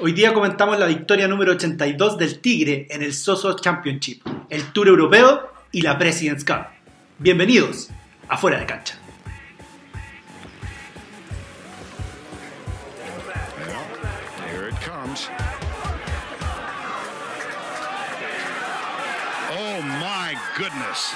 Hoy día comentamos la victoria número 82 del Tigre en el Soso Championship, el Tour Europeo y la President's Cup. Bienvenidos a Fuera de Cancha. Oh my goodness.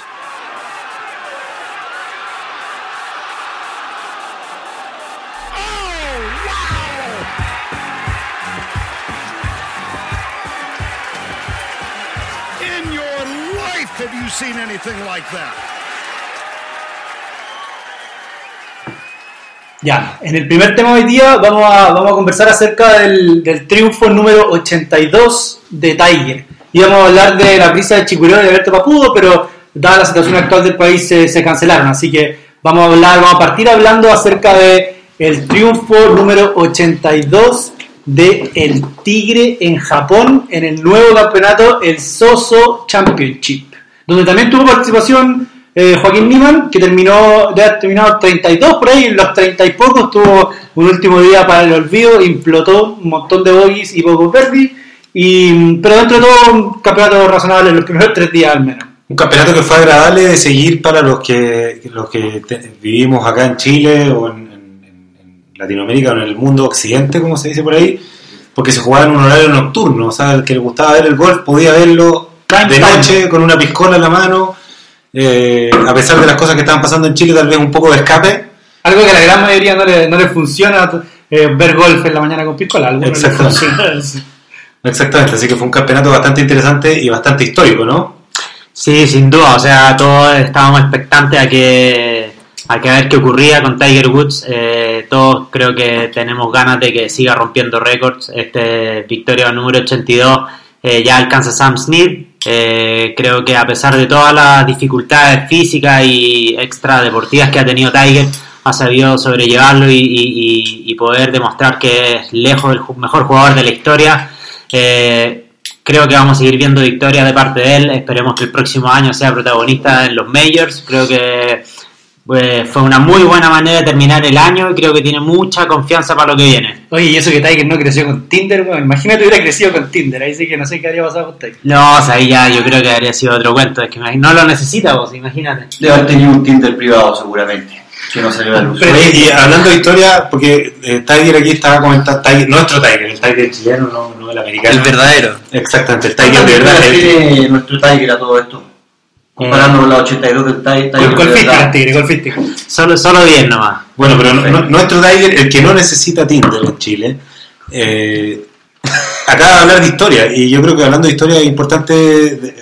Ya, en el primer tema de hoy día vamos a, vamos a conversar acerca del, triunfo número 82 de Tiger. Íbamos a hablar de la prisa de Chicureo y de Alberto Papudo, pero dada la situación actual del país se, se cancelaron. Así que vamos a hablar, vamos a partir hablando acerca de triunfo número 82 de el Tigre en Japón en el nuevo campeonato, el Soso Championship, donde también tuvo participación eh, Joaquín Niman, que terminó, haber terminado 32 por ahí, en los 30 y pocos tuvo un último día para el olvido, implotó un montón de bogies y pocos verdes, y, pero dentro de todo un campeonato razonable en los primeros tres días al menos. Un campeonato que fue agradable de seguir para los que, los que te- vivimos acá en Chile o en, en- en Latinoamérica o en el mundo occidente, como se dice por ahí, porque se jugaba en un horario nocturno. O sea, el que le gustaba ver el golf podía verlo de noche con una piscola en la mano. eh, a pesar de las cosas que estaban pasando en Chile, tal vez un poco de escape. Algo que a la gran mayoría no le, no le funciona eh, ver golf en la mañana con piscola, a algunos les Exactamente. Exactamente, así que fue un campeonato bastante interesante y bastante histórico, ¿no? Sí, sin duda, o sea, todos estábamos expectantes a que a que a ver qué ocurría con Tiger Woods. Eh, todos creo que tenemos ganas de que siga rompiendo récords. Este victoria número 82 eh, ya alcanza Sam Smith. Eh, creo que a pesar de todas las dificultades físicas y extra deportivas que ha tenido Tiger, ha sabido sobrellevarlo y, poder demostrar que es lejos el mejor jugador de la historia. Eh, Creo que vamos a seguir viendo victorias de parte de él. Esperemos que el próximo año sea protagonista en los Majors. Creo que pues, fue una muy buena manera de terminar el año y creo que tiene mucha confianza para lo que viene. Oye, y eso que Tiger no creció con Tinder, bueno, imagínate hubiera crecido con Tinder, ahí sí que no sé qué habría pasado con Tiger. No, o sea, ahí ya yo creo que habría sido otro cuento. Es que no lo necesita vos, imagínate. Debe haber tenido un Tinder privado seguramente, que no salió a luz. Pero- Oye, y hablando de historia, porque eh, Tiger aquí estaba comentando, Tiger- nuestro Tiger, el Tiger chileno, no, no el americano. verdadero. Exactamente, el Tiger ¿Cuántas de verdad. el- nuestro Tiger a todo esto? Comparando con la 82 del Tiger. Gol- Tiger de Golfística, verdad. Tigre, golfística. Solo, solo 10 nomás. Bueno, pero no- nuestro Tiger, el que no necesita Tinder en Chile, eh, acaba de hablar de historia, y yo creo que hablando de historia es importante eh,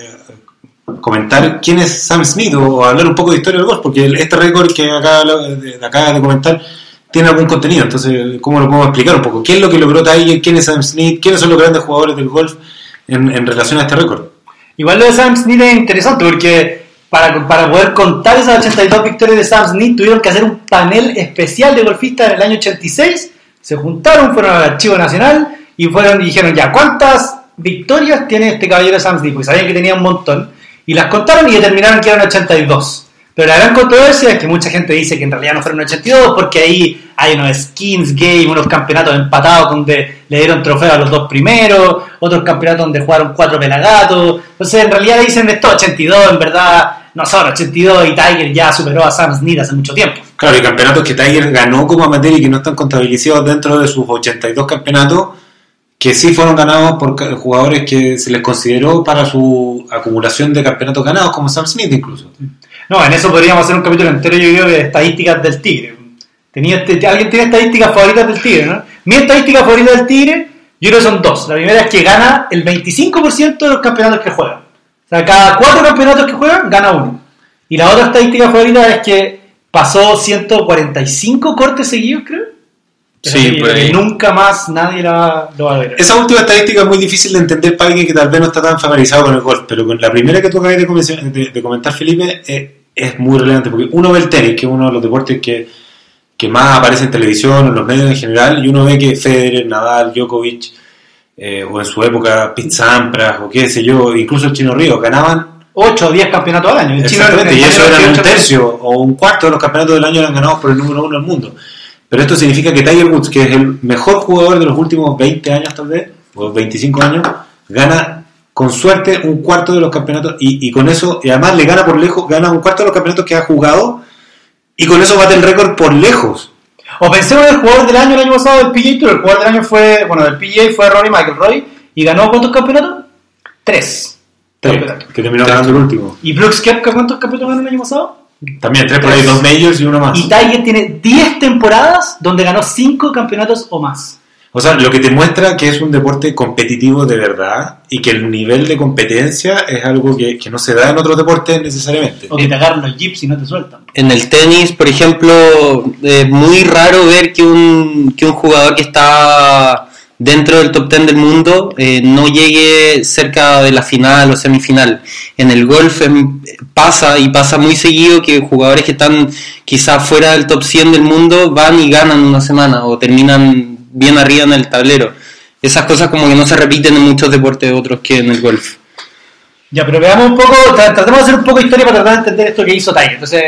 comentar quién es Sam Smith o hablar un poco de historia del golf, porque este récord que acaba de, de- acaba de comentar tiene algún contenido, entonces, ¿cómo lo podemos explicar un poco? ¿Qué es lo que logró Tiger? ¿Quién es Sam Smith? ¿Quiénes son los grandes jugadores del golf en, en relación a este récord? Igual lo de Sam Smith es interesante porque para, para poder contar esas 82 victorias de Sam Smith tuvieron que hacer un panel especial de golfistas en el año 86. Se juntaron, fueron al Archivo Nacional y fueron y dijeron ya, ¿cuántas victorias tiene este caballero Sam Smith? Porque sabían que tenía un montón. Y las contaron y determinaron que eran 82. Pero la gran controversia es que mucha gente dice que en realidad no fueron 82 porque ahí hay unos skins game, unos campeonatos empatados donde le dieron trofeo a los dos primeros, otros campeonatos donde jugaron cuatro pelagatos. Entonces en realidad dicen esto 82, en verdad no son 82 y Tiger ya superó a Sam Smith hace mucho tiempo. Claro, y campeonatos que Tiger ganó como amateur y que no están contabilizados dentro de sus 82 campeonatos, que sí fueron ganados por jugadores que se les consideró para su acumulación de campeonatos ganados, como Sam Smith incluso. No, en eso podríamos hacer un capítulo entero, yo creo, de estadísticas del Tigre. Tenía este- ¿Alguien tiene estadísticas favoritas del Tigre, no? Mi estadística favorita del Tigre, yo creo que son dos. La primera es que gana el 25% de los campeonatos que juega. O sea, cada cuatro campeonatos que juega, gana uno. Y la otra estadística favorita es que pasó 145 cortes seguidos, creo. Sí, Y por ahí. Nunca más nadie la- lo va a ver. Esa última estadística es muy difícil de entender para alguien que tal vez no está tan familiarizado con el golf, pero con la primera que tú acabas de, de- de comentar, Felipe, eh, es muy relevante, porque uno ve el tenis, que es uno de los deportes que, que más aparece en televisión, en los medios en general, y uno ve que Federer, Nadal, Djokovic, eh, o en su época Pete Sampras, o qué sé yo, incluso el Chino Río, ganaban 8 o 10 campeonatos al año. El Exactamente, y eso eran un 28 tercio o un cuarto de los campeonatos del año eran ganados por el número uno del mundo. Pero esto significa que Tiger Woods, que es el mejor jugador de los últimos 20 años tal vez, o 25 años, gana con suerte un cuarto de los campeonatos y, y con eso, y además le gana por lejos, gana un cuarto de los campeonatos que ha jugado y con eso bate el récord por lejos. O pensemos en el jugador del año el año pasado del PGA Tour. El jugador del año fue, bueno, del PGA fue Rory McIlroy y ganó ¿cuántos campeonatos? Tres. Campeonatos. que terminó ganando el último. ¿Y Brooks Koepka cuántos campeonatos ganó el año pasado? También tres por ahí, dos majors y uno más. Y Tiger tiene 10 temporadas donde ganó 5 campeonatos o más. O sea, lo que te muestra que es un deporte competitivo de verdad y que el nivel de competencia es algo que, que no se da en otros deportes necesariamente. O que te agarran los jeeps y no te sueltan. En el tenis, por ejemplo, es muy raro ver que un, que un jugador que está dentro del top 10 del mundo eh, no llegue cerca de la final o semifinal. En el golf em, pasa y pasa muy seguido que jugadores que están quizás fuera del top 100 del mundo van y ganan una semana o terminan bien arriba en el tablero. Esas cosas como que no se repiten en muchos deportes otros que en el golf. Ya, pero veamos un poco, tra- tratemos de hacer un poco de historia para tratar de entender esto que hizo Tiger. Entonces,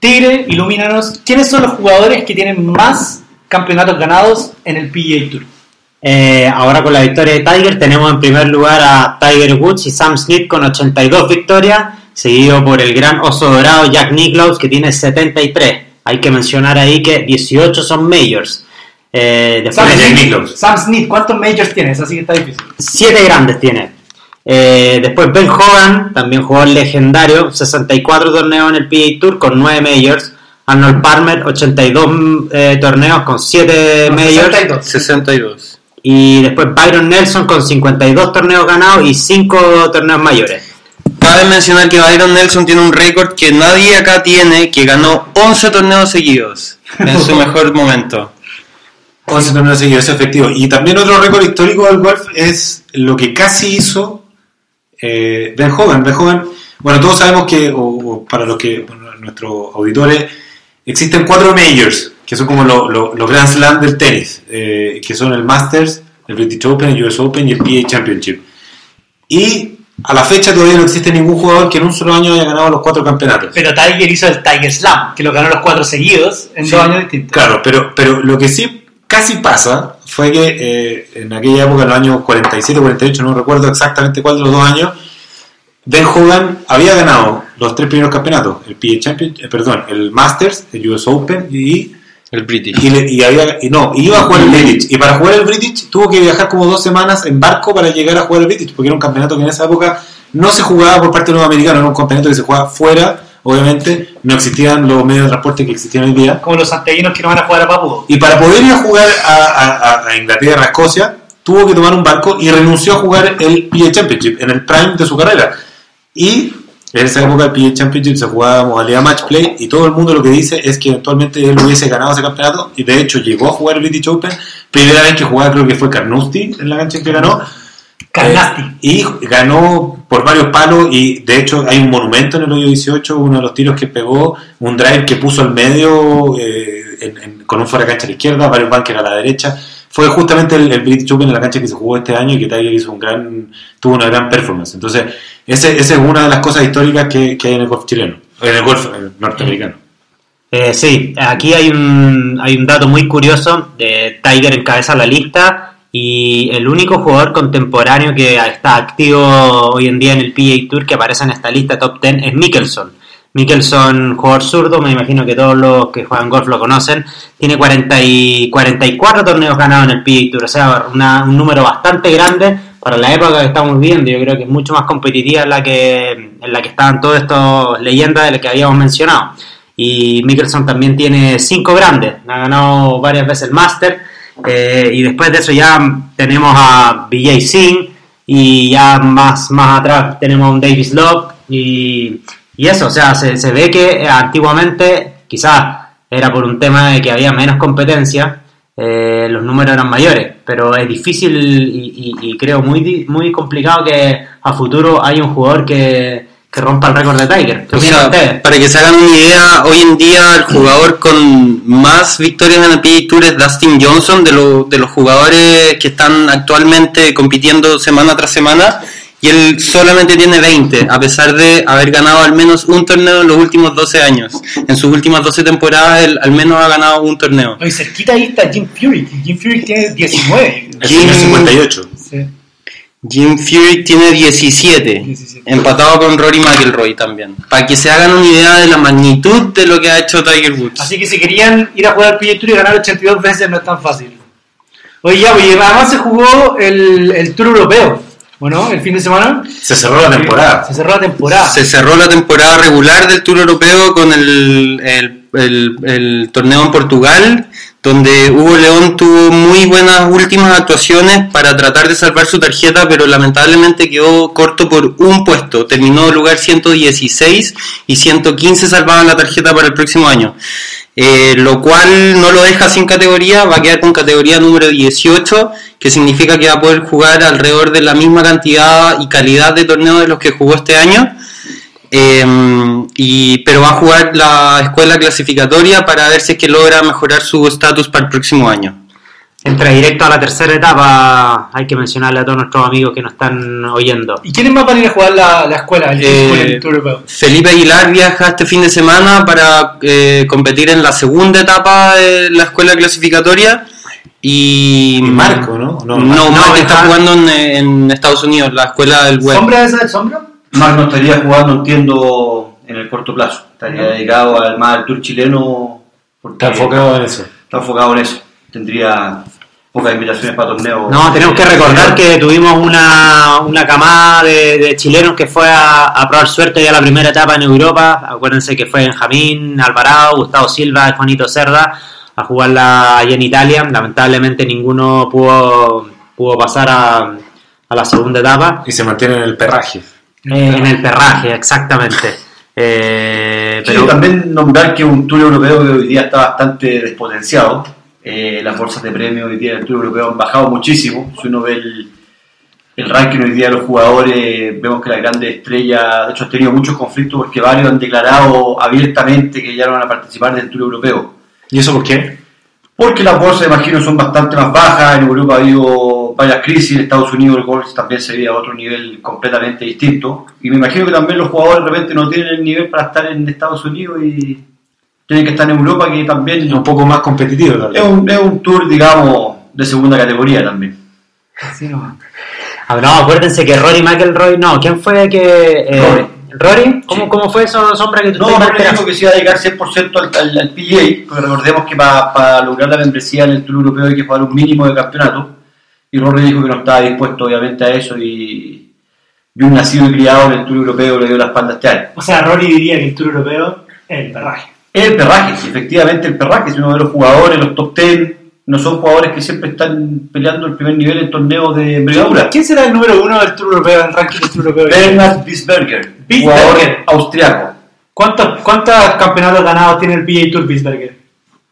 Tigre, ilumínanos, ¿quiénes son los jugadores que tienen más campeonatos ganados en el PGA Tour? Eh, ahora con la victoria de Tiger tenemos en primer lugar a Tiger Woods y Sam Smith con 82 victorias, seguido por el gran oso dorado Jack Nicklaus que tiene 73. Hay que mencionar ahí que 18 son majors. Eh, Sam Smith, Nicklaus. Sam Smith, ¿cuántos majors tienes? Así que está difícil. 7 grandes tiene. Eh, después Ben Hogan, también jugador legendario, 64 torneos en el PGA Tour con 9 majors. Arnold Palmer, 82 eh, torneos con 7 majors. 62. 62. Y después Byron Nelson con 52 torneos ganados y 5 torneos mayores. Cabe mencionar que Byron Nelson tiene un récord que nadie acá tiene, que ganó 11 torneos seguidos en su mejor momento. 11 torneos seguidos, es efectivo. Y también otro récord histórico del golf es lo que casi hizo eh, Ben Hogan. Ben Hogan, bueno, todos sabemos que, o, o para los que, bueno, nuestros auditores, existen cuatro majors, que son como lo- lo- los Grand Slam del tenis, eh, que son el Masters, el British Open, el US Open y el PA Championship. Y a la fecha todavía no existe ningún jugador que en un solo año haya ganado los cuatro campeonatos. Pero Tiger hizo el Tiger Slam, que lo ganó los cuatro seguidos en Sí, dos años distintos. Claro, pero, pero lo que sí casi pasa fue que eh, en aquella época, en los años 47, 48, no recuerdo exactamente cuál de los dos años, Ben Hogan había ganado los tres primeros campeonatos, el PGA Champion, eh, perdón, el Masters, el US Open y, El British. y, le- y había, y no, iba a jugar el British. Y para jugar el British tuvo que viajar como dos semanas en barco para llegar a jugar el British, porque era un campeonato que en esa época no se jugaba por parte de los americanos, era un campeonato que se jugaba fuera, obviamente, no existían los medios de transporte que existían hoy día. Como los santiaguinos que no van a jugar a Papudo. Y para poder ir a jugar a, a- a- a Inglaterra, a Escocia, tuvo que tomar un barco y renunció a jugar el PGA Championship en el prime de su carrera. Y en esa época el PGA Championship se jugaba modalidad match play y todo el mundo lo que dice es que eventualmente él hubiese ganado ese campeonato y de hecho llegó a jugar el British Open. Primera vez que jugaba creo que fue Carnoustie en la cancha en que ganó. Carnasti. Eh, y ganó por varios palos y de hecho hay un monumento en el hoyo 18, uno de los tiros que pegó, un drive que puso al medio eh, en- en- con un fuera de cancha a la izquierda, varios bunkers a la derecha. Fue justamente el, el British Open en la cancha que se jugó este año y que Tiger hizo un gran, tuvo una gran performance. Entonces, ese, esa es una de las cosas históricas que, que hay en el golf chileno, en el golf eh, norteamericano. Eh, sí, aquí hay un, hay un dato muy curioso. de Tiger encabeza la lista y el único jugador contemporáneo que está activo hoy en día en el PGA Tour que aparece en esta lista top 10 es Mickelson. Mickelson, jugador zurdo, me imagino que todos los que juegan golf lo conocen, tiene 40 y 44 torneos ganados en el PGA Tour, o sea, una- un número bastante grande para la época que estamos viviendo. Yo creo que es mucho más competitiva la que, en la que estaban todas estas leyendas de las que habíamos mencionado. Y Mickelson también tiene cinco grandes, ha ganado varias veces el Master. Eh, y después de eso ya tenemos a BJ Singh y ya más, más atrás tenemos a un Davis Love y, y eso, o sea, se, se ve que antiguamente quizás era por un tema de que había menos competencia, eh, los números eran mayores, pero es difícil y, y- creo muy, muy complicado que a futuro haya un jugador que, que rompa el récord de Tiger. Para que se hagan una idea, hoy en día el jugador con más victorias en el PGA Tour es Dustin Johnson, de, lo- de los jugadores que están actualmente compitiendo semana tras semana, y él solamente tiene 20, a pesar de haber ganado al menos un torneo en los últimos 12 años. En sus últimas 12 temporadas, él al menos ha ganado un torneo. Oye, cerquita ahí está Jim Fury. Jim Fury tiene 19. El Jim- señor 58. Sí. Jim Fury tiene 17, 17. empatado con Rory McIlroy también. Para que se hagan una idea de la magnitud de lo que ha hecho Tiger Woods. Así que si querían ir a jugar al PGA Tour y ganar 82 veces no es tan fácil. Oye, ya, oye, además se jugó el, el Tour Europeo, ¿o no? El fin de semana. Se cerró la temporada. Se cerró la temporada. Se cerró la temporada regular del Tour Europeo con el, el- el- el torneo en Portugal, donde Hugo León tuvo muy buenas últimas actuaciones para tratar de salvar su tarjeta, pero lamentablemente quedó corto por un puesto. Terminó lugar 116 y 115 salvaban la tarjeta para el próximo año. Eh, lo cual no lo deja sin categoría, va a quedar con categoría número 18, que significa que va a poder jugar alrededor de la misma cantidad y calidad de torneos de los que jugó este año. Eh, y, pero va a jugar la escuela clasificatoria para ver si es que logra mejorar su estatus para el próximo año. Entra directo a la tercera etapa. Hay que mencionarle a todos nuestros amigos que nos están oyendo. ¿Y quiénes más van a ir a jugar la, la escuela, el, Eh? Felipe Aguilar viaja este fin de semana para eh, competir en la segunda etapa de la escuela clasificatoria. Y, Y Marco, ¿no? No, No, Marco. Marco está jugando en, en Estados Unidos, la escuela del web. ¿Sombra esa del sombra? Marc no estaría jugando, entiendo, en el corto plazo. Estaría dedicado al más al tour chileno. Porque Está enfocado en eso. Está enfocado en eso. Tendría pocas invitaciones para torneos. No, tenemos que recordar que tuvimos una, una camada de, de chilenos que fue a, a probar suerte ya la primera etapa en Europa. Acuérdense que fue Benjamín Alvarado, Gustavo Silva y Juanito Cerda a jugarla allá en Italia. Lamentablemente ninguno pudo, pudo pasar a, a la segunda etapa. Y se mantiene en el perraje. Eh, en el perraje, exactamente. Eh, Sí, pero también nombrar que un tour europeo que hoy día está bastante despotenciado. Eh, las bolsas de premio hoy día en el tour europeo han bajado muchísimo. Si uno ve el, el ranking hoy día de los jugadores, vemos que las grandes estrellas, de hecho, han tenido muchos conflictos porque varios han declarado abiertamente que ya no van a participar del tour europeo. ¿Y eso por qué? Porque las bolsas, imagino, son bastante más bajas. En Europa ha habido varias crisis. En Estados Unidos el golf también se veía a otro nivel completamente distinto. Y me imagino que también los jugadores de repente no tienen el nivel para estar en Estados Unidos y tienen que estar en Europa, que también Un poco más competitivo, es un, es un tour, digamos, de segunda categoría también. Sí, no. Ah, no, acuérdense que Rory McIlroy, no, ¿quién fue que... eh, Rory. ¿Cómo, Sí. ¿Cómo fue eso, Sombra, que tú No, Rory dijo que se iba a dedicar 100% al, al, al PGA, porque recordemos que para lograr la membresía en el Tour Europeo hay que jugar un mínimo de campeonato. Y Rory dijo que no estaba dispuesto, obviamente, a eso. Y, y un nacido y criado en el Tour Europeo le dio la espalda este año. O sea, Rory diría que el Tour Europeo es el perraje. Es el perraje, sí, efectivamente el perraje. Si uno ve los jugadores, los top 10, no son jugadores que siempre están peleando el primer nivel en torneos de envergadura. ¿Quién será el número uno del Tour Europeo, en el ranking del Tour Europeo? Bernhard Bisberger, Bisberger. jugador austriaco. ¿Cuántos, ¿Cuántos campeonatos ganados tiene el PGA Tour Bisberger?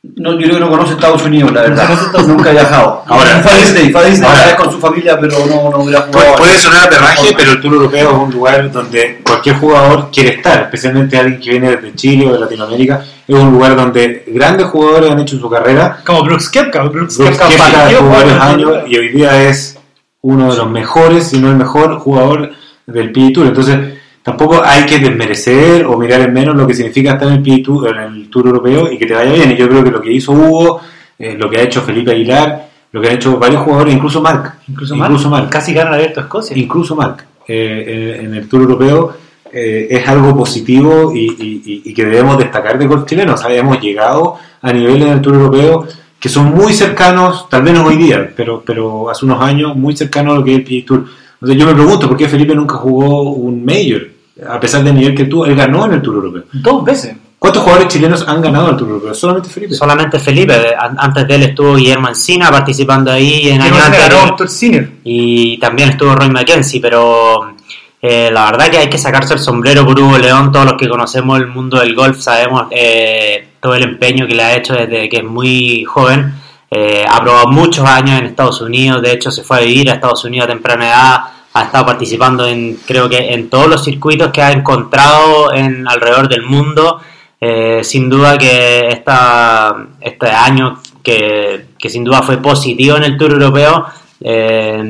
No, yo creo que no conoce Estados Unidos, la verdad. No Nunca ha viajado. Ahora- fue a Disney, fue a Disney Ahora- una vez con su familia, pero no, no hubiera Puede, jugado. puede sonar a perraje, pero el Tour Europeo es un lugar donde cualquier jugador quiere estar, especialmente alguien que viene desde Chile o de Latinoamérica. Es un lugar donde grandes jugadores han hecho su carrera. Como Brooks Koepka. Brooks Brooks Koepka partió jugó varios años y hoy día es uno de los mejores, si no el mejor jugador del PGA Tour. Entonces, tampoco hay que desmerecer o mirar en menos lo que significa estar en el PGA Tour, en el Tour Europeo y que te vaya bien. Y yo creo que lo que hizo Hugo, eh, lo que ha hecho Felipe Aguilar, lo que han hecho varios jugadores, incluso Marc, Incluso, incluso Marc. Casi gana abierto a Escocia. incluso Marc, eh, en el Tour Europeo eh, es algo positivo y, y- y- y que debemos destacar de golf chileno. O sea, hemos llegado a niveles en el Tour Europeo que son muy cercanos, tal vez no hoy día, pero, pero hace unos años, muy cercanos a lo que es el PGA Tour. Entonces yo me pregunto, ¿por qué Felipe nunca jugó un Major? A pesar del nivel que tuvo, él ganó en el Tour Europeo. Dos veces. ¿Cuántos jugadores chilenos han ganado el Tour Europeo? Solamente Felipe. Solamente Felipe, an- antes de él estuvo Guillermo Encina participando ahí en años anteriores. un Tour Senior. y también estuvo Roy McKenzie, pero eh, la verdad que hay que sacarse el sombrero por Hugo León, todos los que conocemos el mundo del golf sabemos eh, todo el empeño que le ha hecho desde que es muy joven, Eh, ha probado muchos años en Estados Unidos, de hecho se fue a vivir a Estados Unidos a temprana edad, ha estado participando en creo que en todos los circuitos que ha encontrado en alrededor del mundo, Eh, sin duda que esta, este año que, sin duda fue positivo en el Tour Europeo, Eh,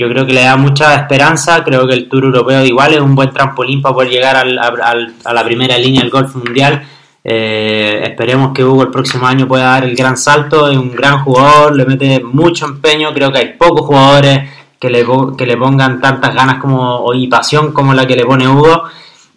yo creo que le da mucha esperanza, creo que el Tour Europeo igual es un buen trampolín para poder llegar al- al- a la primera línea del golf mundial. Eh, esperemos que Hugo el próximo año pueda dar el gran salto, es un gran jugador, le mete mucho empeño, creo que hay pocos jugadores que le, que le pongan tantas ganas como, y pasión como la que le pone Hugo.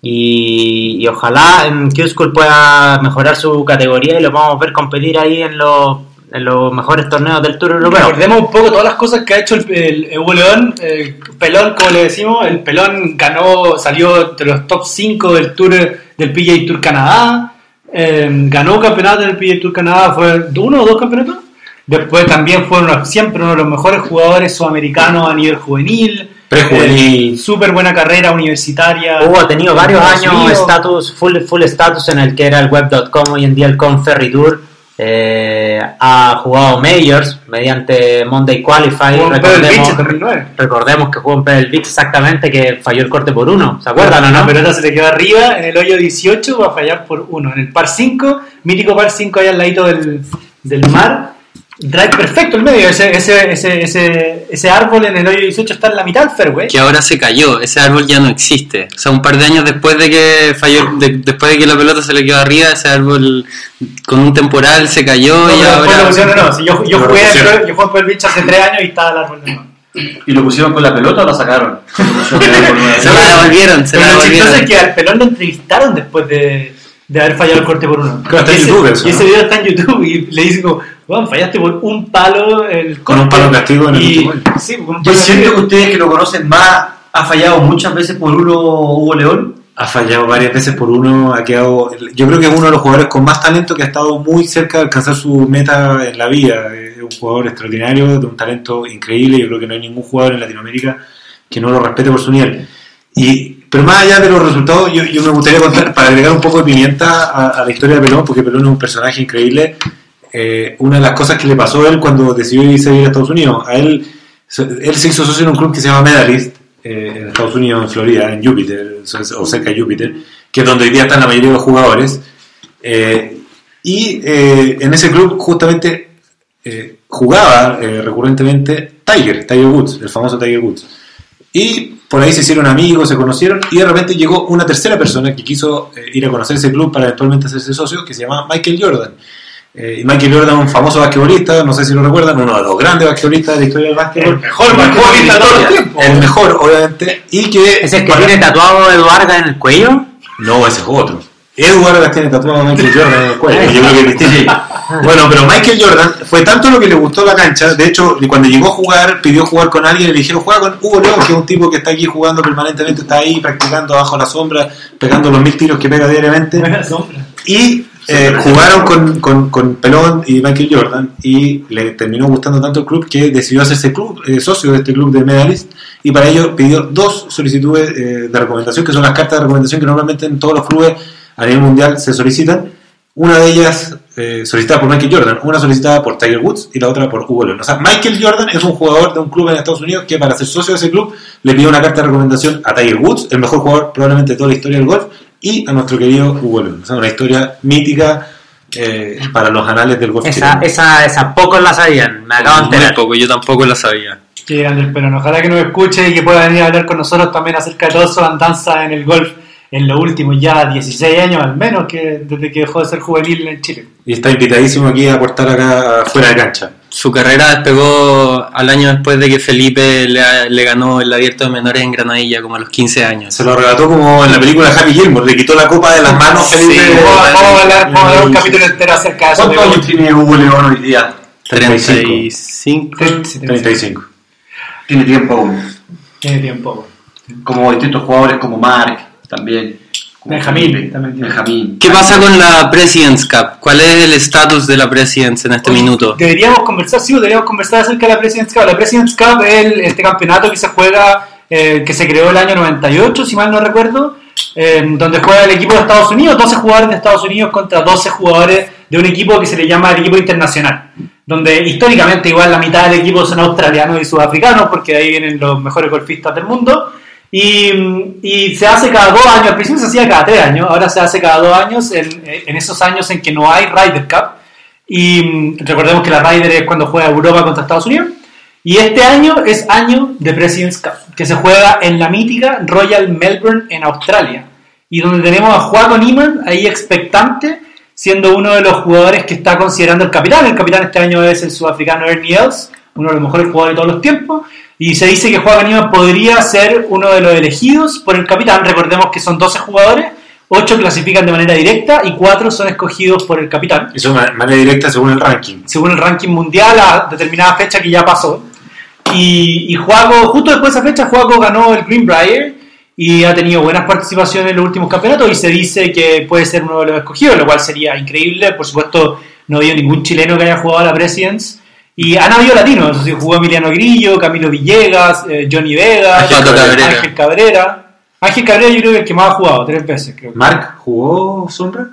Y, ojalá en Q-School pueda mejorar su categoría y lo podamos ver competir ahí en los, en los mejores torneos del Tour Europeo. Recordemos un poco todas las cosas que ha hecho el, el Hugo León, el pelón, como le decimos. El pelón ganó, salió entre los top 5 del Tour del PGA Tour Canadá. eh, ganó campeonato en el PGA Tour Canadá, fue uno o dos campeonatos. Después también fue uno- siempre uno de los mejores jugadores sudamericanos a nivel juvenil. Prejuvenil. Eh, Súper buena carrera universitaria. Hugo ha tenido varios años status, full, full status en el que era el web.com, hoy en día el Conferry Tour. Eh, ha jugado Majors mediante Monday Qualify. Pebble Beach Recordemos, en 2009. recordemos que jugó en Pebble Beach exactamente, que falló el corte por uno. ¿Se acuerdan o no? pelota se le quedó arriba en el hoyo 18 va a fallar por uno. En el par 5, mítico par 5 ahí al ladito del, del mar. Drive perfecto el medio. Ese, ese, ese, ese, ese árbol en el hoyo 18 está en la mitad del fairway. que ahora se cayó, ese árbol ya no existe. O sea, un par de años después de que falló, de- después de que la pelota se le quedó arriba, ese árbol con un temporal se cayó No, y ahora... pusieron, no, si yo, yo jugué, pusieron. yo jugué en Pebble Beach hace 3 años y estaba el árbol de nuevo. ¿Y lo pusieron con la pelota o la sacaron? Se la devolvieron, se Pero la lo chistoso es devolvieron. que al pelón lo entrevistaron después de, de haber fallado el corte por uno. Claro, está en Y ese- YouTube eso, Y ese video está en YouTube y le dicen como, "Weón, fallaste por un palo el Con un corte". palo castigo en el y, último hoyo. Sí, con un Yo palo siento que castigo. ustedes que lo conocen más, ha fallado muchas veces por uno Hugo León. Ha fallado varias veces por uno, ha quedado. Yo creo que es uno de los jugadores con más talento que ha estado muy cerca de alcanzar su meta en la vida. Es un jugador extraordinario, de un talento increíble. Yo creo que no hay ningún jugador en Latinoamérica que no lo respete por su nivel. Y, pero más allá de los resultados, yo, me gustaría contar, para agregar un poco de pimienta a, la historia de Pelón, porque Pelón es un personaje increíble. eh, una de las cosas que le pasó a él cuando decidió irse a a Estados Unidos, a él, él se hizo socio en un club que se llama Medalist, eh, en Estados Unidos, en Florida, en Júpiter, o cerca de Júpiter, que es donde hoy día están la mayoría de los jugadores. Eh, y eh, en ese club justamente eh, jugaba recurrentemente Tiger, Tiger Woods, el famoso Tiger Woods. Y por ahí se hicieron amigos, se conocieron y de repente llegó una tercera persona que quiso eh, ir a conocer ese club para eventualmente hacerse socio, que se llama Michael Jordan. Eh, y Michael Jordan, un famoso basquetbolista, no sé si lo recuerdan, uno de los grandes basquetbolistas de la historia del básquetbol. El mejor basquetbolista de todos los tiempos. El mejor, obviamente. Y que. ¿Es el que para- tiene tatuado Eduardo en el cuello? No, ese es otro. Edward Vargas tiene tatuado a Michael Jordan en el cuello. Yo creo que distinto. Bueno, pero Michael Jordan fue tanto lo que le gustó la cancha. De hecho, cuando llegó a jugar, pidió jugar con alguien y le dijeron: Juega con Hugo León, que es un tipo que está aquí jugando permanentemente, está ahí practicando bajo la sombra, pegando los mil tiros que pega diariamente. Y eh, jugaron con, con, con Pelón y Michael Jordan y le terminó gustando tanto el club que decidió hacerse club, eh, socio de este club de Medalist y para ello pidió dos solicitudes eh, de recomendación que son las cartas de recomendación que normalmente en todos los clubes a nivel mundial se solicitan. Una de ellas eh, solicitada por Michael Jordan, una solicitada por Tiger Woods y la otra por Hugo León. O sea, Michael Jordan es un jugador de un club en Estados Unidos que para ser socio de ese club le pidió una carta de recomendación a Tiger Woods, el mejor jugador probablemente de toda la historia del golf, y a nuestro querido Hugo León. O sea, una historia mítica eh, para los anales del golf. Esa, chileno. esa, esa pocos la sabían, me acabo de enterar. poco, yo tampoco la sabía. Qué grande el pelón. Ojalá que nos escuche y que pueda venir a hablar con nosotros también acerca de toda su andanza en el golf en los últimos ya 16 años al menos, que desde que dejó de ser juvenil en Chile. Y está invitadísimo aquí a aportar acá fuera de cancha. Su carrera despegó al año después de que Felipe le, le ganó el abierto de menores en Granadilla, como a los 15 años. Se lo arrebató como en la película de Happy Gilmore, le quitó la copa de las manos Sí, Felipe. bueno, Vamos a- hablar, vamos a hablar un Sí. capítulo entero acerca de eso. ¿Cuántos años tiene Hugo León hoy día? 35. 35. Tiene tiempo aún. Tiene tiempo. Como distintos jugadores como Mark, también. Benjamín, también. Benjamín. ¿Qué pasa con la President's Cup? ¿Cuál es el estatus de la President's en este Oye, minuto? Deberíamos conversar, sí, deberíamos conversar acerca de la President's Cup. La President's Cup es el- este campeonato que se juega, eh, que se creó el año 98, si mal no recuerdo, eh, donde juega el equipo de Estados Unidos, 12 jugadores de Estados Unidos contra 12 jugadores de un equipo que se le llama el equipo internacional, donde históricamente igual la mitad del equipo son australianos y sudafricanos, porque de ahí vienen los mejores golfistas del mundo. Y, y se hace cada dos años, al principio se hacía cada tres años, ahora se hace cada dos años, en, en esos años en que no hay Ryder Cup. Y mm, recordemos que la Ryder es cuando juega Europa contra Estados Unidos. Y este año es año de President's Cup, que se juega en la mítica Royal Melbourne en Australia. Y donde tenemos a Juaco Niemann ahí expectante, siendo uno de los jugadores que está considerando el capitán. El capitán este año es el sudafricano Ernie Els, uno de los mejores jugadores de todos los tiempos. Y se dice que Juaco Niemann podría ser uno de los elegidos por el capitán. Recordemos que son 12 jugadores, 8 clasifican de manera directa y 4 son escogidos por el capitán Eso de manera directa según el ranking. según el ranking mundial a determinada fecha que ya pasó. Y, y Juaco, justo después de esa fecha, Juaco ganó el Greenbrier y ha tenido buenas participaciones en los últimos campeonatos y se dice que puede ser uno de los escogidos, lo cual sería increíble. Por supuesto, no ha habido ningún chileno que haya jugado a la Presidents. Y han habido latinos, jugó Emiliano Grillo, Camilo Villegas, eh, Johnny Vega, Cabrera. Ángel Cabrera. Ángel Cabrera yo creo que es el que más ha jugado, tres veces creo. ¿Mark jugó sombra?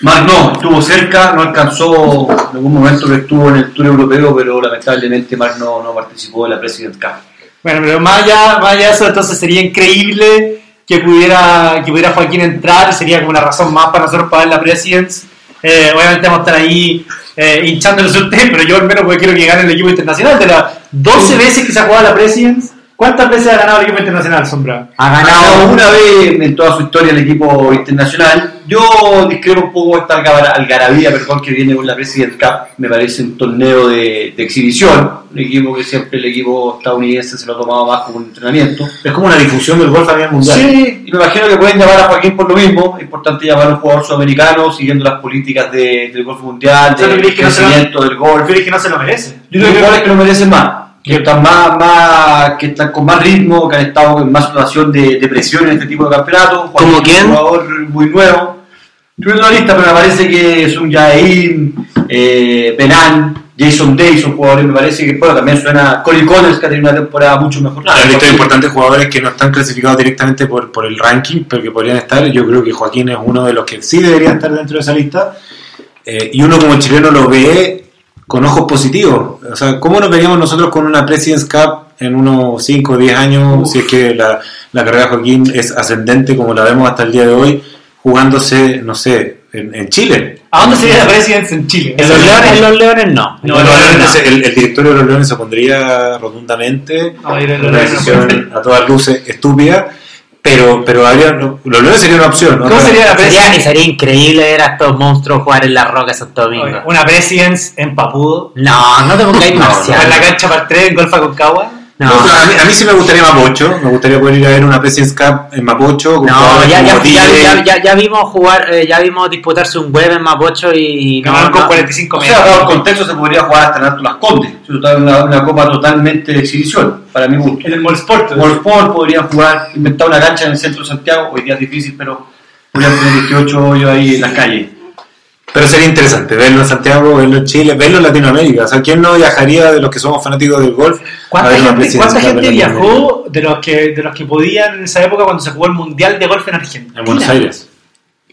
Más no, estuvo cerca, no alcanzó en algún momento que estuvo en el Tour Europeo, pero lamentablemente Mark no, no participó de la President Cup. Bueno, pero más allá, más allá de eso, entonces sería increíble que pudiera, que pudiera Joaquín entrar, sería como una razón más para nosotros para ver la Presidents. Eh, obviamente vamos a estar ahí eh, hinchándole a usted, pero yo al menos porque quiero que gane el equipo internacional. De las 12 veces que se ha jugado la Presidents, ¿cuántas veces ha ganado el equipo internacional, Sombra? Ha Ha ganado una vez en toda su historia el equipo internacional. Yo discrepo un poco esta algara- algarabía perdón, que viene con la President Cup. Me parece un torneo de, de exhibición. Un equipo que siempre el equipo estadounidense se lo ha tomado más como un entrenamiento. Es como una difusión del golf a nivel mundial. Sí, y me imagino que pueden llamar a Joaquín por lo mismo. Es importante llamar a un jugador sudamericano siguiendo las políticas de- del golf mundial, O sea, ¿tú del crees que no lo- crecimiento del golf. ¿Prefieres que no se lo merece? Yo creo que jugadores que lo merecen más, que están más, más, que están con más ritmo, que han estado en más situación de, de presión en este tipo de campeonatos. Joaquín ¿Como quién? Un jugador muy nuevo. Yo no la lista, pero me parece que son Jair, eh, Benan, Jason Day, son jugadores, me parece que, bueno, también suena Colin Connors, que ha tenido una temporada mucho mejor. Claro, he visto importantes jugadores que no están clasificados directamente por, por el ranking, pero que podrían estar. Yo creo que Joaquín es uno de los que sí debería estar dentro de esa lista. Eh, y uno como chileno lo ve con ojos positivos. O sea, ¿cómo nos veríamos nosotros con una President's Cup en unos 5 o 10 años si es que la, la carrera de Joaquín es ascendente como la vemos hasta el día de hoy, jugándose, no sé, en, en Chile? ¿A dónde sería la Presidents en Chile? en los leones, en los leones no. No, Bueno, no, no, no. el, el directorio de los Leones se opondría rotundamente. A los una Leones no decisión a todas luces estúpida, pero, pero habría, no, los Leones sería una opción. ¿no? ¿Cómo sería la Sería, sería increíble ver a estos monstruos jugar en la Roca Santo Domingo. Una Presidents en Papudo. No, no te pongáis O en la marcial. cancha par 3 en Golfa con Cagua. No, No, a, mí, a mí sí me gustaría Mapocho, me gustaría poder ir a ver una President's Cup en Mapocho. con no, ya, ya, ya, ya, ya- ya vimos jugar, eh, ya vimos disputarse un web en Mapocho y no, Ganaron con no- 45 O metros. sea, dado el contexto se podría jugar hasta en Alto Las Condes. Una, una copa totalmente de exhibición, para mi gusto. En el Mall Sport. Wolfsport podrían jugar, inventar una cancha en el centro de Santiago, hoy día es difícil, pero podrían tener 18 hoyos ahí en las calles. Pero sería interesante verlo en Santiago, verlo en Chile, verlo en Latinoamérica. O sea, ¿quién no viajaría de los que somos fanáticos del golf? a ¿Cuánta ver gente, cuánta viajó de los, que, de los que podían en esa época cuando se jugó el Mundial de Golf en Argentina? En Buenos Aires.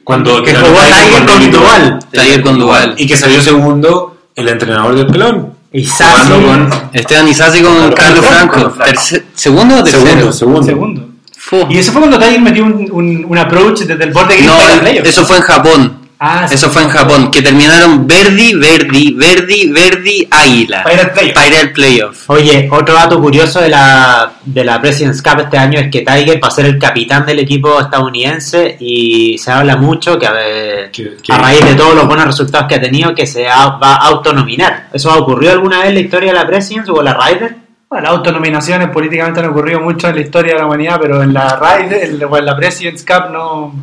Cuando que jugó Tiger con Duval. Tiger con Duval. Y que salió segundo el entrenador del pelón. Y Sassi. Jugando con Esteban Isasi con Carlos Carlos Franco. Terce- ¿Segundo o tercero? segundo, segundo. Y eso fue cuando Tiger metió un, un, un approach desde el borde No, playoff. eso fue en Japón. Ah, sí. Eso fue en Japón, que terminaron Verdi, Verdi, Verdi, Verdi, Águila. Para ir al playoff. Para ir al playoff. Oye, otro dato curioso de la, de la President's Cup este año es que Tiger va a ser el capitán del equipo estadounidense y se habla mucho que a, ver, raíz de todos los buenos resultados que ha tenido que se va a autonominar. ¿Eso ha ocurrido alguna vez en la historia de la Presidents o la Ryder? Bueno, las autonominaciones políticamente han ocurrido mucho en la historia de la humanidad, pero en la Ryder, en la President's Cup no...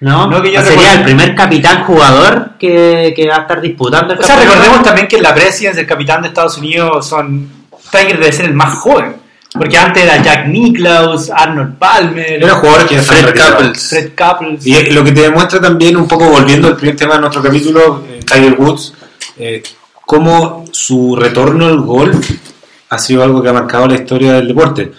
No, No, que yo sería el primer capitán jugador que, que va a estar disputando el O sea, campeonato. recordemos también que en la Presidents, el capitán de Estados Unidos, son Tiger debe ser el más joven. Porque antes era Jack Nicklaus, Arnold Palmer, Eran jugadores que Fred. Couples. Fred Couples. Y lo que te demuestra también, un poco volviendo al primer tema de nuestro capítulo, eh, Tiger Woods, eh, cómo su retorno al golf ha sido algo que ha marcado la historia del deporte.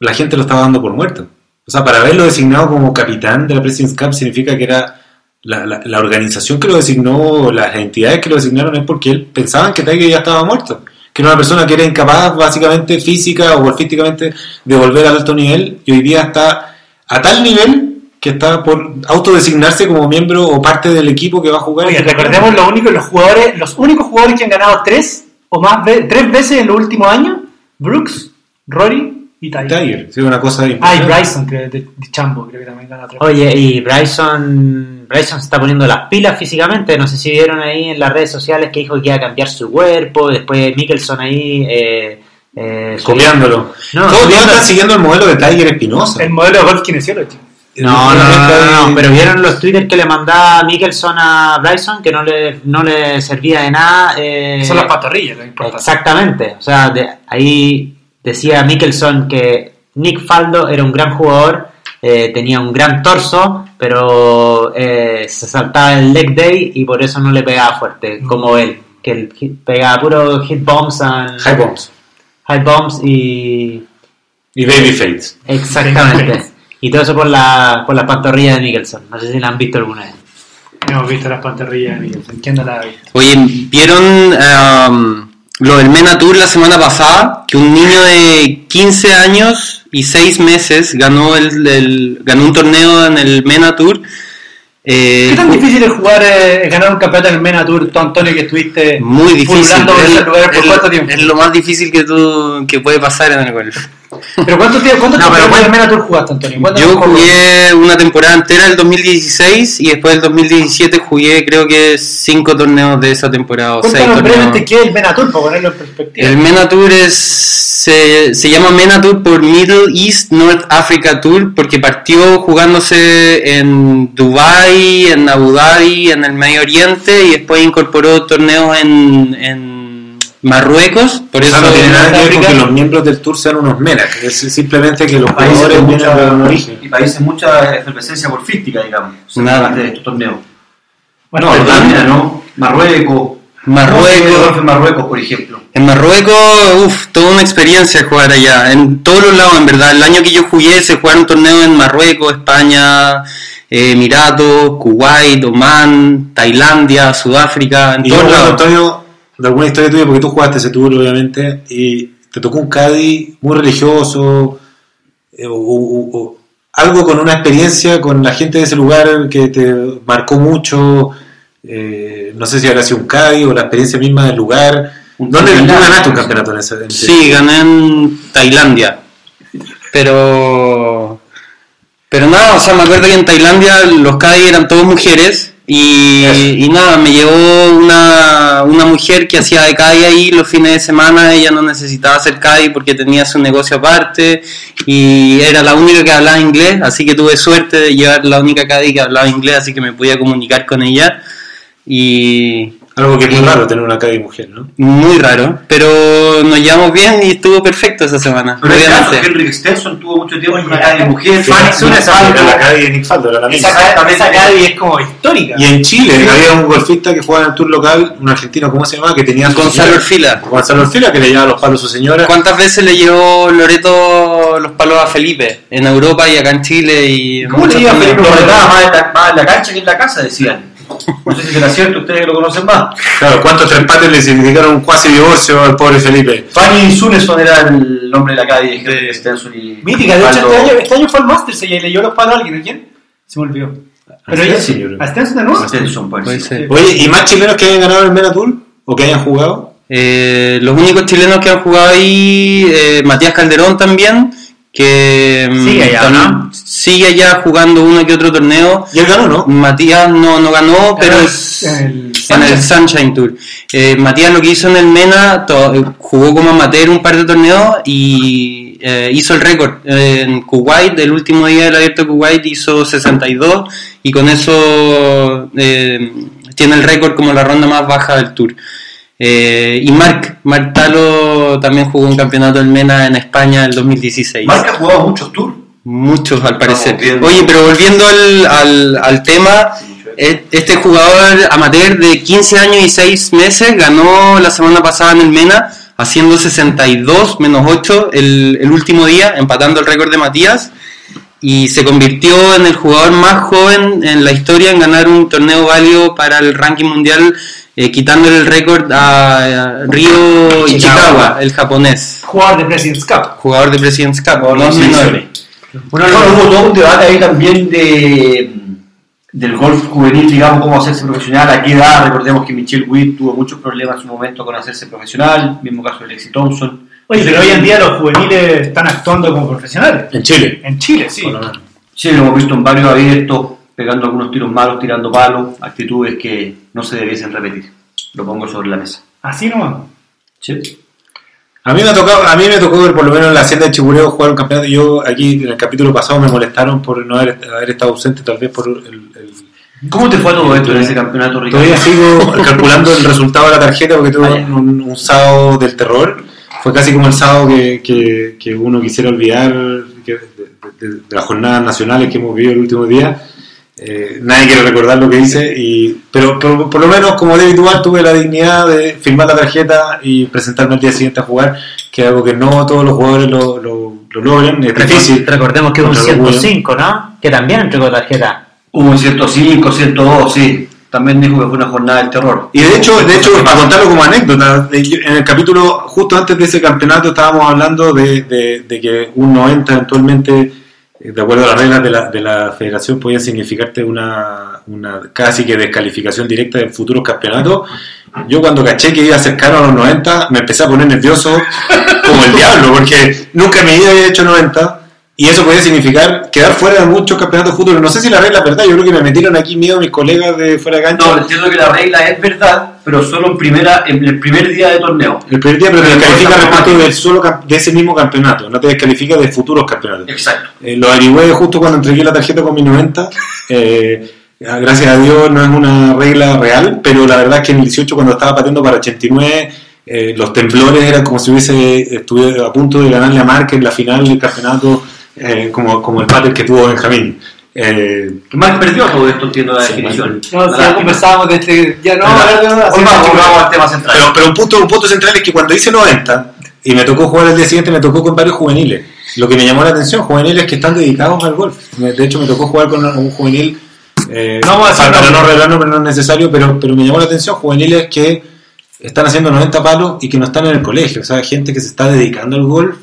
La gente lo estaba dando por muerto. O sea, para haberlo designado como capitán de la President's Cup significa que era la, organización que lo designó, las entidades que lo designaron es porque él pensaban que Tiger ya estaba muerto. Que era una persona que era incapaz básicamente física o golfísticamente de volver al alto nivel y hoy día está a tal nivel que está por autodesignarse como miembro o parte del equipo que va a jugar. Oye, recordemos lo único, los jugadores, los únicos jugadores que han ganado tres o más tres veces en los últimos años, Brooks, Rory y Tiger. Tiger, sí, una cosa Ah, y. Bryson, creo, de, de Chambo, creo que también gana tres. Oye, y Bryson, Bryson se está poniendo las pilas físicamente. No sé si vieron ahí en las redes sociales que dijo que iba a cambiar su cuerpo. Después Mickelson ahí. Eh, eh, Copiándolo. No, todos, están siguiendo el modelo de Tiger Espinosa. El modelo de golf kinesiólogo. No, no, no, no, no, pero vieron los twitters que le mandaba Mickelson a Bryson que no le, no le servía de nada. eh, Son las pantorrillas, lo importante. Exactamente, o sea, de- ahí decía Mickelson que Nick Faldo era un gran jugador, eh, tenía un gran torso, pero eh, se saltaba el leg day y por eso no le pegaba fuerte, como él, que él pegaba puro hit bombs and High bombs. high bombs y Y baby fades. exactamente. Y todo eso por la, por la pantorrilla de Mickelson. No sé si la han visto alguna vez. No hemos visto las pantorrillas de Mickelson. ¿Quién no la ha visto? Oye, ¿vieron am, lo del Mena Tour la semana pasada? Que un niño de 15 años y 6 meses ganó, el, el- ganó un torneo en el Mena Tour. Eh, ¿Qué tan difícil es jugar, eh, ganar un campeonato en el Mena Tour, tú Antonio, que estuviste Muy difícil. Es, por es- cuánto tiempo? es lo más difícil que, tú, que puede pasar en el golf. ¿Pero cuánto tiempo, cuánto No, pero tiempo en el ¿cuál- Mena Tour jugaste, Antonio? ¿Cuánto Yo jugué una temporada entera el 2016 y después del 2017 jugué creo que 5 torneos de esa temporada o 6 Cuéntanos torneos. brevemente qué es el Mena Tour para ponerlo en perspectiva. El MENA Tour es, se, se llama MENA Tour por Middle East North Africa Tour porque partió jugándose en Dubai, en Abu Dhabi, en el Medio Oriente y después incorporó torneos en, en Marruecos. Por O sea, eso no tiene nada que ver con que los miembros del tour sean unos menas. Es simplemente que los países un mucha, origen. y países mucha efervescencia golfística, digamos, Nada. antes de estos torneos. Bueno, no, Jordania, ¿no? Marruecos. Marruecos. ¿Cómo se ve el golf en Marruecos, por ejemplo. En Marruecos, uff, toda una experiencia jugar allá, en todos los lados en verdad. El año que yo jugué se jugaron torneos en Marruecos, España, eh, Emiratos, Kuwait, Oman, Tailandia, Sudáfrica, en Y todos lados. Antonio, de alguna historia tuya, porque tú jugaste ese tour, obviamente, y te tocó un Cádiz muy religioso, eh, o, o- o- algo con una experiencia con la gente de ese lugar que te marcó mucho. eh, no sé si habrá sido un Cádiz o la experiencia misma del lugar. ¿Dónde ganaste un campeonato en ese? en ese- Sí, gané en Tailandia. Pero. Pero nada, o sea, me acuerdo que en Tailandia los Cádiz eran todos mujeres. Y, y nada, me llevó una, una mujer que hacía de Cádiz ahí los fines de semana. Ella no necesitaba hacer Cádiz porque tenía su negocio aparte. Y era la única que hablaba inglés. Así que tuve suerte de llevar la única Cádiz que hablaba inglés. Así que me podía comunicar con ella. Y, Algo que es muy raro tener una Cádiz mujer, ¿no? muy raro, pero nos llevamos bien y estuvo perfecto esa semana. Pero obviamente. Henrik Stenson tuvo mucho tiempo en una calle de mujer. Fanny Fanny Sunes Sunes Era la Cádiz de Nick Faldo, era la misma. esa, esa Cádiz es como histórica. Y en Chile había un golfista que jugaba en el tour local, un argentino, ¿cómo se llamaba? Que tenía Gonzalo Orfila. Gonzalo Orfila, que le llevaba los palos a su señora. ¿Cuántas veces le llevó Loreto los palos a Felipe? En Europa y acá en Chile y ¿Cómo le iba a Felipe la, más en la cancha que en la casa? Decían. No sé si será cierto, ustedes que lo conocen más. Claro, ¿cuántos tres empates le significaron un cuasi divorcio al pobre Felipe? Fanny Suneson era el nombre de la calle de Stenson y. Mítica, de hecho este año, este año fue el Masters y le leyó los palos a alguien, ¿a quién? Se me olvidó. Pero ella, creo. ¿A Stenson de nuevo? Stenson, pues. Oye, ¿y más chilenos que hayan ganado el Mena Tour? ¿O que hayan jugado? Eh, los únicos chilenos que han jugado ahí, eh, Matías Calderón también, que mm, Sigue allá, también ¿no? Sigue allá jugando uno que otro torneo. Y él ganó, ¿no? Matías no, no ganó, pero es el en el Sunshine. Tour. Eh, Matías lo que hizo en el Mena, eh, jugó como amateur un par de torneos y eh, hizo el récord. En Kuwait, el último día del abierto de Kuwait, hizo 62 y con eso eh, tiene el récord como la ronda más baja del Tour. Eh, y Marc, Marc Talo también jugó un campeonato del Mena en España en el 2016. Marca ha jugado muchos tours. Muchos al parecer. viendo. Oye, pero volviendo al, al, al tema, eh, este jugador amateur de 15 años y 6 meses ganó la semana pasada en el Mena haciendo 62 menos 8 el, el último día, empatando el récord de Matías y se convirtió en el jugador más joven en la historia en ganar un torneo válido para el ranking mundial, eh, quitándole el récord a, a Ryo Ichikawa, el japonés, Jugador de President's Cup. jugador de President's Cup. No es Bueno, hubo todo un debate ahí también de, del golf juvenil, digamos, cómo hacerse profesional, a qué edad, recordemos que Michelle Witt tuvo muchos problemas en su momento con hacerse profesional, mismo caso de Lexi Thompson. Oye, pero hoy en día los juveniles están actuando como profesionales. En Chile. En Chile, sí. Sí, lo hemos visto en varios abiertos, pegando algunos tiros malos, tirando palos, actitudes que no se debiesen repetir. Lo pongo sobre la mesa. Así nomás. Sí. A mí me ha tocado, a mí me tocó ver por lo menos en la hacienda de Chicureo jugar un campeonato. Yo aquí en el capítulo pasado me molestaron por no haber, haber estado ausente, tal vez por el, el- ¿Cómo te fue todo esto en ese campeonato, Ricardo? Todavía sigo calculando el resultado de la tarjeta porque tuve Vaya. un, un sábado del terror. Fue casi como el sábado que, que, que uno quisiera olvidar que- de, de- de las jornadas nacionales que hemos vivido el último día. Eh, nadie quiere recordar lo que hice, y, pero, pero por lo menos como de habitual tuve la dignidad de firmar la tarjeta y presentarme al día siguiente a jugar, que es algo que no todos los jugadores lo, lo, lo logran, es difícil. Recordemos que es un Contra los 105, ¿no? Que también entregó tarjeta. Hubo un 105, 102, sí. También dijo que fue una jornada del terror. Y de hecho, de hecho, para contarlo como anécdota, en el capítulo justo antes de ese campeonato estábamos hablando de, de- de que un 90 eventualmente, de acuerdo a las reglas de la, de la federación, podía significarte una, una casi que descalificación directa de futuros campeonatos. Yo cuando caché que iba cercano a los 90 me empecé a poner nervioso como el diablo, porque nunca en mi vida había hecho 90. Y eso podía significar quedar fuera de muchos campeonatos futuros. No sé si la regla es verdad, yo creo que me metieron aquí miedo mis colegas de fuera de cancha. No, entiendo que la regla es verdad, pero solo en, primera, en el primer día de torneo. El primer día, pero te descalifica respecto del solo de ese mismo campeonato, no te descalifica de futuros campeonatos. Exacto. Eh, lo averigüé justo cuando entregué la tarjeta con mi 90. eh, gracias a Dios no es una regla real, pero la verdad es que en el 18 cuando estaba pateando para 89, eh, los temblores eran como si hubiese estuviera a punto de ganarle a Marque en la final del campeonato, eh, como, como el pate que tuvo Benjamín. Eh, ¿Qué más perdió todo esto? Entiendo la Sí, definición. No, si ya conversábamos de este. Ya no, Hoy vamos, vamos al tema central. Pero, pero un, punto, un punto central es que cuando hice 90 y me tocó jugar el día siguiente, me tocó con varios juveniles. Lo que me llamó la atención, juveniles que están dedicados al golf. De hecho, me tocó jugar con un juvenil, eh, No vamos a para, no nombre. revelarlo, pero no es necesario, pero, pero me llamó la atención juveniles que están haciendo 90 palos y que no están en el colegio. O sea, gente que se está dedicando al golf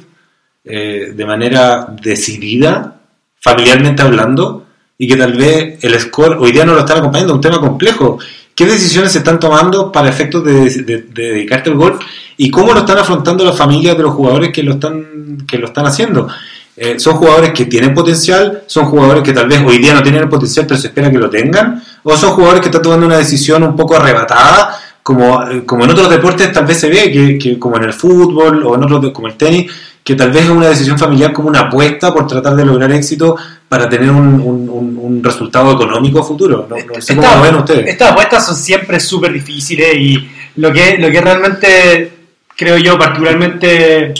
eh, de manera decidida, familiarmente hablando, y que tal vez el score hoy día no lo están acompañando, un tema complejo. ¿Qué decisiones se están tomando para efectos de, de- de dedicarte al golf? ¿Y cómo lo están afrontando las familias de los jugadores que lo están, que lo están haciendo? Eh, ¿Son jugadores que tienen potencial? ¿Son jugadores que tal vez hoy día no tienen el potencial pero se espera que lo tengan? ¿O son jugadores que están tomando una decisión un poco arrebatada? Como, eh, como en otros deportes tal vez se ve, que, que como en el fútbol o en otros como el tenis, que tal vez es una decisión familiar como una apuesta por tratar de lograr éxito para tener un, un- un- un resultado económico futuro. No, no sé cómo lo ven ustedes. Estas apuestas son siempre súper difíciles y lo que, lo que realmente creo yo particularmente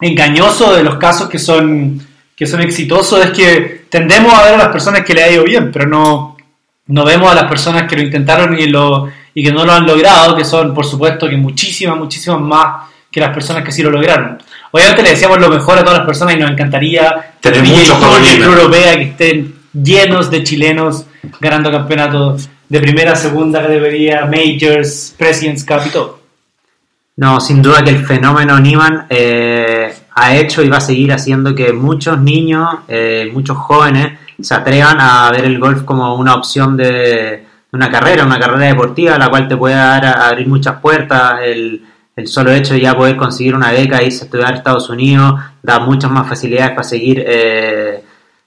engañoso de los casos que son, que son exitosos es que tendemos a ver a las personas que le ha ido bien, pero no, no vemos a las personas que lo intentaron y, lo, y que no lo han logrado, que son por supuesto que muchísimas, muchísimas más que las personas que sí lo lograron. Obviamente le decíamos lo mejor a todas las personas y nos encantaría Tener muchos Europea que estén llenos de chilenos ganando campeonatos de primera, segunda categoría, Majors, Presidents Cup y todo. No, sin duda que el fenómeno Niman eh, ha hecho y va a seguir haciendo que muchos niños, eh, muchos jóvenes, se atrevan a ver el golf como una opción de, de una carrera, una carrera deportiva, la cual te puede dar, a- abrir muchas puertas. El, el solo hecho de ya poder conseguir una beca e irse a estudiar a Estados Unidos da muchas más facilidades para seguir eh,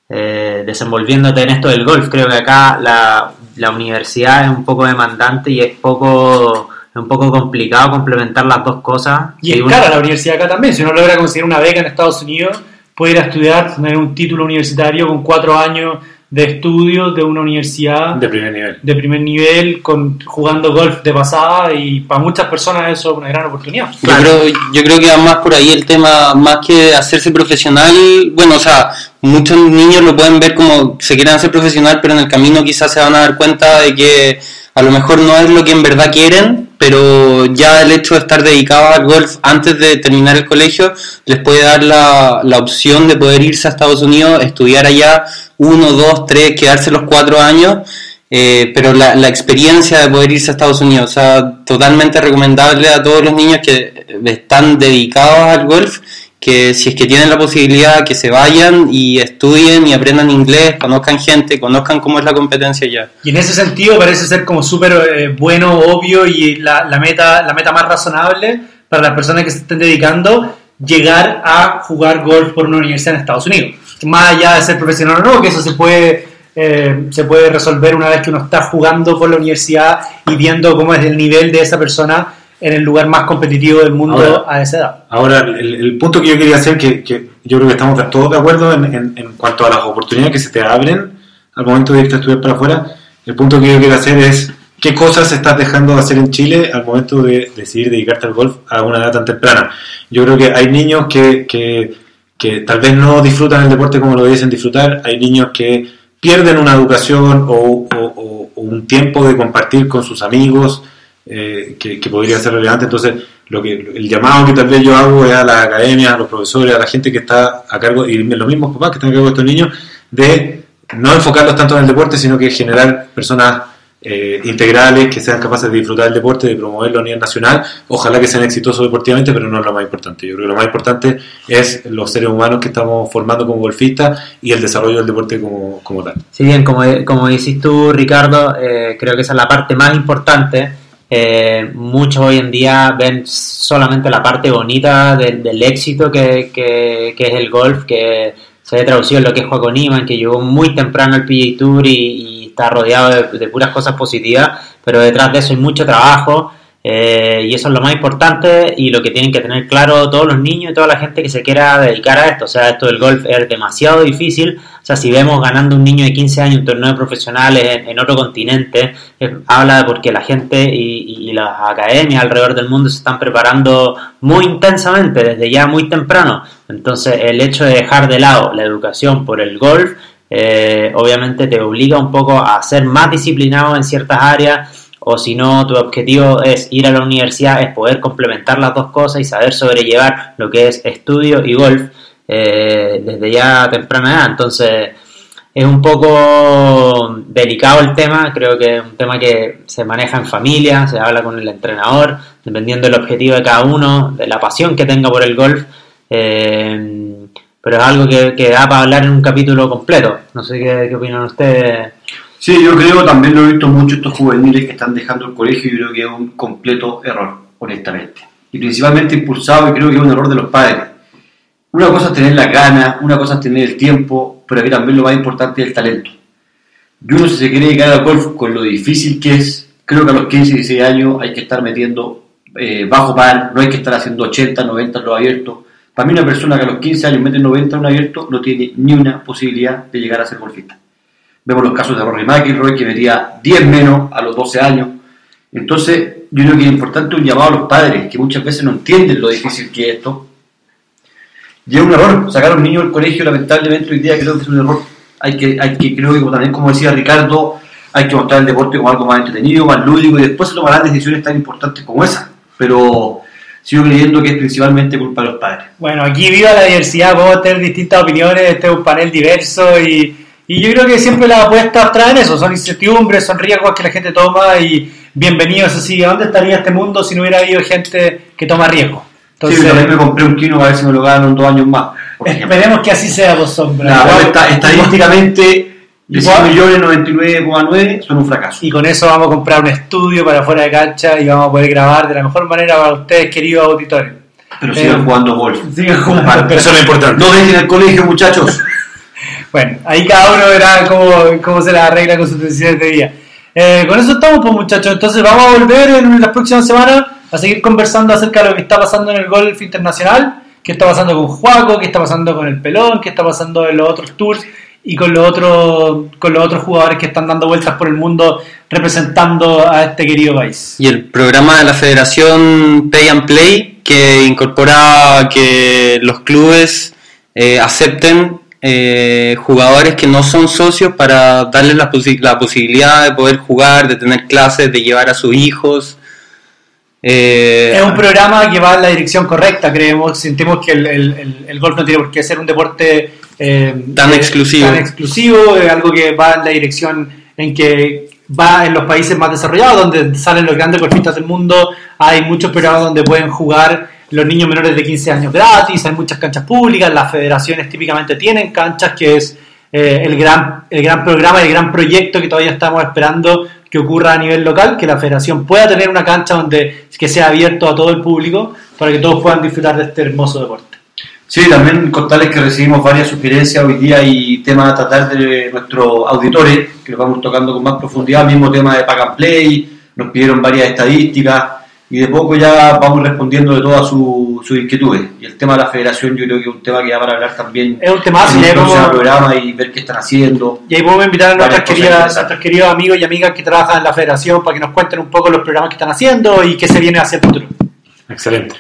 eh, desenvolviéndote en esto del golf. Creo que acá la, la universidad es un poco demandante y es poco es un poco complicado complementar las dos cosas. Y es cara la universidad acá también. Si uno logra conseguir una beca en Estados Unidos, puede ir a estudiar, tener un título universitario con cuatro años de estudio de una universidad De primer nivel. de primer nivel, con, jugando golf de pasada y para muchas personas eso es una gran oportunidad. Yo, creo, yo creo que va más por ahí el tema, más que hacerse profesional, bueno, o sea, muchos niños lo pueden ver como se quieren hacer profesional, pero en el camino quizás se van a dar cuenta de que a lo mejor no es lo que en verdad quieren, pero ya el hecho de estar dedicado al golf antes de terminar el colegio les puede dar la, la opción de poder irse a Estados Unidos, estudiar allá uno, dos, tres, quedarse los cuatro años eh, pero la, la experiencia de poder irse a Estados Unidos, o sea, totalmente recomendable a todos los niños que están dedicados al golf, que si es que tienen la posibilidad que se vayan y estudien y aprendan inglés, conozcan gente, conozcan cómo es la competencia ya. Y en ese sentido parece ser como súper eh, bueno, obvio y la, la meta, la meta más razonable para las personas que se estén dedicando, llegar a jugar golf por una universidad en Estados Unidos. Más allá de ser profesional o no, que eso se puede, eh, se puede resolver una vez que uno está jugando por la universidad y viendo cómo es el nivel de esa persona en el lugar más competitivo del mundo Ahora- a esa edad. Ahora, el, el punto que yo quería hacer, que, que yo creo que estamos todos de acuerdo en, en- en cuanto a las oportunidades que se te abren al momento de irte a estudiar para afuera, el punto que yo quiero hacer es qué cosas estás dejando de hacer en Chile al momento de decidir dedicarte al golf a una edad tan temprana. Yo creo que hay niños que, que, que tal vez no disfrutan el deporte como lo debiesen disfrutar, hay niños que pierden una educación o, o- o- o un tiempo de compartir con sus amigos eh, que, podría ser relevante. Entonces, lo que el llamado que tal vez yo hago es a las academias, a los profesores, a la gente que está a cargo, y los mismos papás que están a cargo de estos niños, de no enfocarlos tanto en el deporte, sino que generar personas eh, integrales que sean capaces de disfrutar del deporte, de promoverlo a nivel nacional. Ojalá que sean exitosos deportivamente, pero no es lo más importante. Yo creo que lo más importante es los seres humanos que estamos formando como golfistas y el desarrollo del deporte como, tal. Si bien, como, como decís tú, Ricardo, eh, creo que esa es la parte más importante. Eh, muchos hoy en día ven solamente la parte bonita del, éxito que, que- es el golf, que se ve traducido en lo que es Joaquín Niman, que llegó muy temprano al PGA Tour y, está rodeado de, de puras cosas positivas, pero detrás de eso hay mucho trabajo. Eh, y eso es lo más importante y lo que tienen que tener claro todos los niños y toda la gente que se quiera dedicar a esto. O sea, esto del golf es demasiado difícil. O sea, si vemos ganando un niño de 15 años en torneos profesionales en, otro continente, eh, habla de porque la gente y, y las academias alrededor del mundo se están preparando muy intensamente, desde ya muy temprano. Entonces, el hecho de dejar de lado la educación por el golf, eh, obviamente te obliga un poco a ser más disciplinado en ciertas áreas o si no, tu objetivo es ir a la universidad, es poder complementar las dos cosas y saber sobrellevar lo que es estudio y golf eh, desde ya temprana edad. Entonces, es un poco delicado el tema, creo que es un tema que se maneja en familia, se habla con el entrenador, dependiendo del objetivo de cada uno, de la pasión que tenga por el golf. eh, pero es algo que, da para hablar en un capítulo completo. No sé qué opinan ustedes. Sí, yo creo, también lo he visto mucho estos juveniles que están dejando el colegio y creo que es un completo error, honestamente. Y principalmente impulsado, y creo que es un error de los padres. Una cosa es tener la gana, una cosa es tener el tiempo, pero aquí también lo más importante es el talento. Y uno si se quiere dedicar al golf con lo difícil que es, creo que a los 15, 16 años hay que estar metiendo eh, bajo par, no hay que estar haciendo 80, 90 en los abiertos. Para mí una persona que a los 15 años mete 90 en un abierto no tiene ni una posibilidad de llegar a ser golfista. Vemos los casos de Rory McIlroy que metía 10 menos a los 12 años. Entonces, yo creo que es importante un llamado a los padres que muchas veces no entienden lo difícil que es esto. Y es un error, sacar a un niño del colegio, lamentablemente hoy día creo que es un error. Hay que, hay que creo que también como decía Ricardo, hay que mostrar el deporte como algo más entretenido, más lúdico y después se tomarán decisiones tan importantes como esa. Pero sigo creyendo que es principalmente culpa de los padres. Bueno, aquí viva la diversidad, podemos tener distintas opiniones, este es un panel diverso y, y yo creo que siempre las apuestas traen eso, son incertidumbres, son riesgos que la gente toma y bienvenidos así. ¿Dónde estaría este mundo si no hubiera habido gente que toma riesgos? Entonces, sí, yo también me compré un kino a ver si me lo ganan dos años más. esperemos que así sea, vos sombra. La Igual- apuesta estadísticamente de 100 Igual- millones 99,9 son un fracaso. Y con eso vamos a comprar un estudio para fuera de cancha y vamos a poder grabar de la mejor manera para ustedes, queridos auditores. Pero Eh, sigan jugando golf. Sigan jugando. Compartan. Eso es lo importante. No dejen el colegio, muchachos. Bueno, ahí cada uno verá cómo, cómo se la arregla con sus decisiones de día. Eh, con eso estamos, pues muchachos. Entonces vamos a volver en las próximas semanas a seguir conversando acerca de lo que está pasando en el golf internacional, qué está pasando con Juaco, qué está pasando con el Pelón, qué está pasando en los otros tours y con los otros, con los otros jugadores que están dando vueltas por el mundo representando a este querido país. Y el programa de la Federación Pay and Play, que incorpora que los clubes eh, acepten eh, jugadores que no son socios para darles la, posi- la posibilidad de poder jugar, de tener clases, de llevar a sus hijos. Eh, Es un programa que va en la dirección correcta, creemos, sentimos que el, el- el- el golf no tiene por qué ser un deporte eh, Tan eh, exclusivo. tan exclusivo, es algo que va en la dirección en que va en los países más desarrollados, donde salen los grandes golfistas del mundo, hay muchos programas donde pueden jugar los niños menores de 15 años gratis, hay muchas canchas públicas, las federaciones típicamente tienen canchas, que es eh, el, gran, el gran programa, el gran proyecto que todavía estamos esperando que ocurra a nivel local, que la federación pueda tener una cancha donde que sea abierto a todo el público para que todos puedan disfrutar de este hermoso deporte. Sí, también contarles que recibimos varias sugerencias hoy día y temas a tratar de nuestros auditores, que los vamos tocando con más profundidad, mismo tema de Pack and Play, nos pidieron varias estadísticas y de poco ya vamos respondiendo de todas sus inquietudes. Y el tema de la federación yo creo que es un tema que va para hablar también Es un temazo, en el como- programa y ver qué están haciendo. Y ahí podemos invitar a nuestras queridas, nuestros queridos amigos y amigas que trabajan en la federación para que nos cuenten un poco los programas que están haciendo y qué se viene hacia el futuro. Excelente.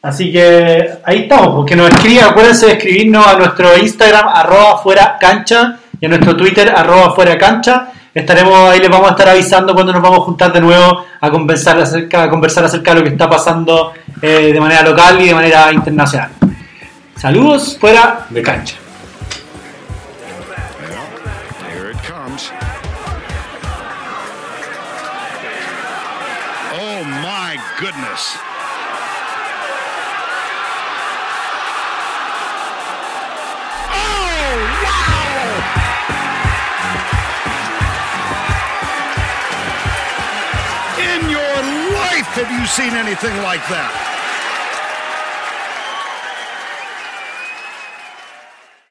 Así que ahí estamos, porque nos escriban, acuérdense de escribirnos a nuestro Instagram, arroba fuera cancha, y a nuestro Twitter, arroba fuera cancha. Estaremos, ahí les vamos a estar avisando cuando nos vamos a juntar de nuevo a conversar acerca, a conversar acerca de lo que está pasando eh, de manera local y de manera internacional. Saludos, fuera De cancha. Oh my goodness. Have you seen anything like that?